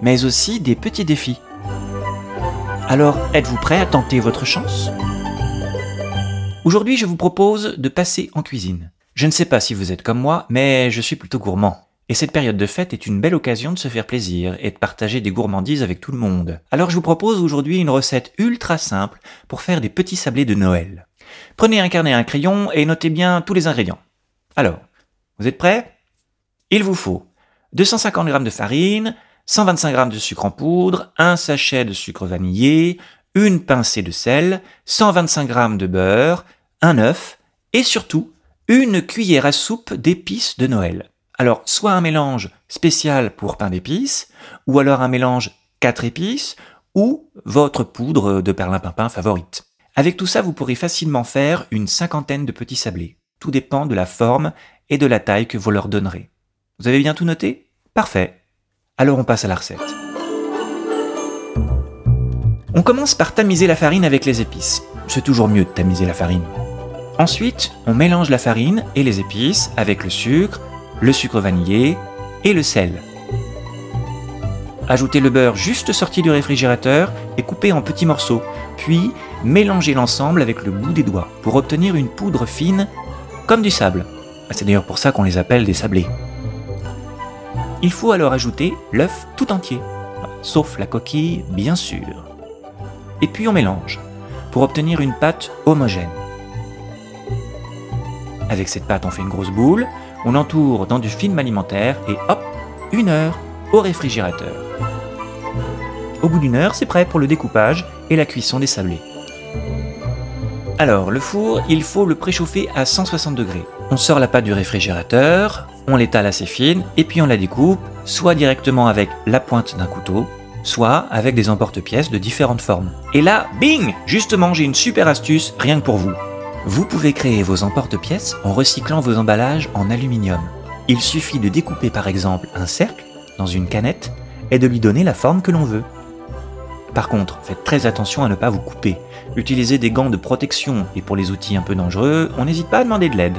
mais aussi des petits défis. Alors, êtes-vous prêt à tenter votre chance? Aujourd'hui, je vous propose de passer en cuisine. Je ne sais pas si vous êtes comme moi, mais je suis plutôt gourmand. Et cette période de fête est une belle occasion de se faire plaisir et de partager des gourmandises avec tout le monde. Alors je vous propose aujourd'hui une recette ultra simple pour faire des petits sablés de Noël. Prenez un carnet et un crayon et notez bien tous les ingrédients. Alors, vous êtes prêts? Il vous faut 250 g de farine, 125 g de sucre en poudre, un sachet de sucre vanillé, une pincée de sel, 125 g de beurre, un œuf et surtout une cuillère à soupe d'épices de Noël. Alors, soit un mélange spécial pour pain d'épices, ou alors un mélange 4 épices, ou votre poudre de perlimpinpin favorite. Avec tout ça, vous pourrez facilement faire une cinquantaine de petits sablés. Tout dépend de la forme et de la taille que vous leur donnerez. Vous avez bien tout noté? Parfait. Alors on passe à la recette. On commence par tamiser la farine avec les épices. C'est toujours mieux de tamiser la farine. Ensuite, on mélange la farine et les épices avec le sucre, le sucre vanillé et le sel. Ajoutez le beurre juste sorti du réfrigérateur et coupé en petits morceaux, puis mélangez l'ensemble avec le bout des doigts pour obtenir une poudre fine comme du sable. C'est d'ailleurs pour ça qu'on les appelle des sablés. Il faut alors ajouter l'œuf tout entier, sauf la coquille bien sûr. Et puis on mélange pour obtenir une pâte homogène. Avec cette pâte, on fait une grosse boule, on entoure dans du film alimentaire et hop, une heure au réfrigérateur. Au bout d'une heure, c'est prêt pour le découpage et la cuisson des sablés. Alors, le four, il faut le préchauffer à 160 degrés. On sort la pâte du réfrigérateur, on l'étale assez fine et puis on la découpe, soit directement avec la pointe d'un couteau, soit avec des emporte-pièces de différentes formes. Et là, bing Justement, j'ai une super astuce rien que pour vous. Vous pouvez créer vos emporte-pièces en recyclant vos emballages en aluminium. Il suffit de découper par exemple un cercle dans une canette et de lui donner la forme que l'on veut. Par contre, faites très attention à ne pas vous couper. Utilisez des gants de protection et pour les outils un peu dangereux, on n'hésite pas à demander de l'aide.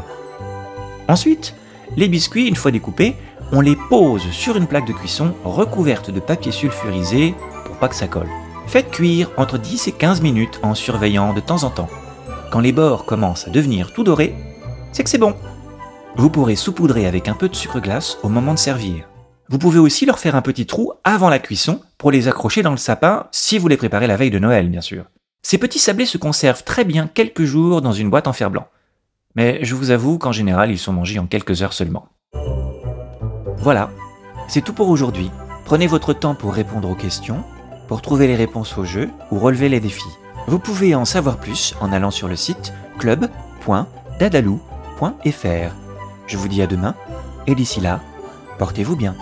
Ensuite, les biscuits, une fois découpés, on les pose sur une plaque de cuisson recouverte de papier sulfurisé pour pas que ça colle. Faites cuire entre 10 et 15 minutes en surveillant de temps en temps. Quand les bords commencent à devenir tout dorés, c'est que c'est bon. Vous pourrez saupoudrer avec un peu de sucre glace au moment de servir. Vous pouvez aussi leur faire un petit trou avant la cuisson pour les accrocher dans le sapin si vous les préparez la veille de Noël, bien sûr. Ces petits sablés se conservent très bien quelques jours dans une boîte en fer blanc. Mais je vous avoue qu'en général, ils sont mangés en quelques heures seulement. Voilà, c'est tout pour aujourd'hui. Prenez votre temps pour répondre aux questions, pour trouver les réponses au jeu ou relever les défis. Vous pouvez en savoir plus en allant sur le site club.dadalou.fr. Je vous dis à demain, et d'ici là, portez-vous bien.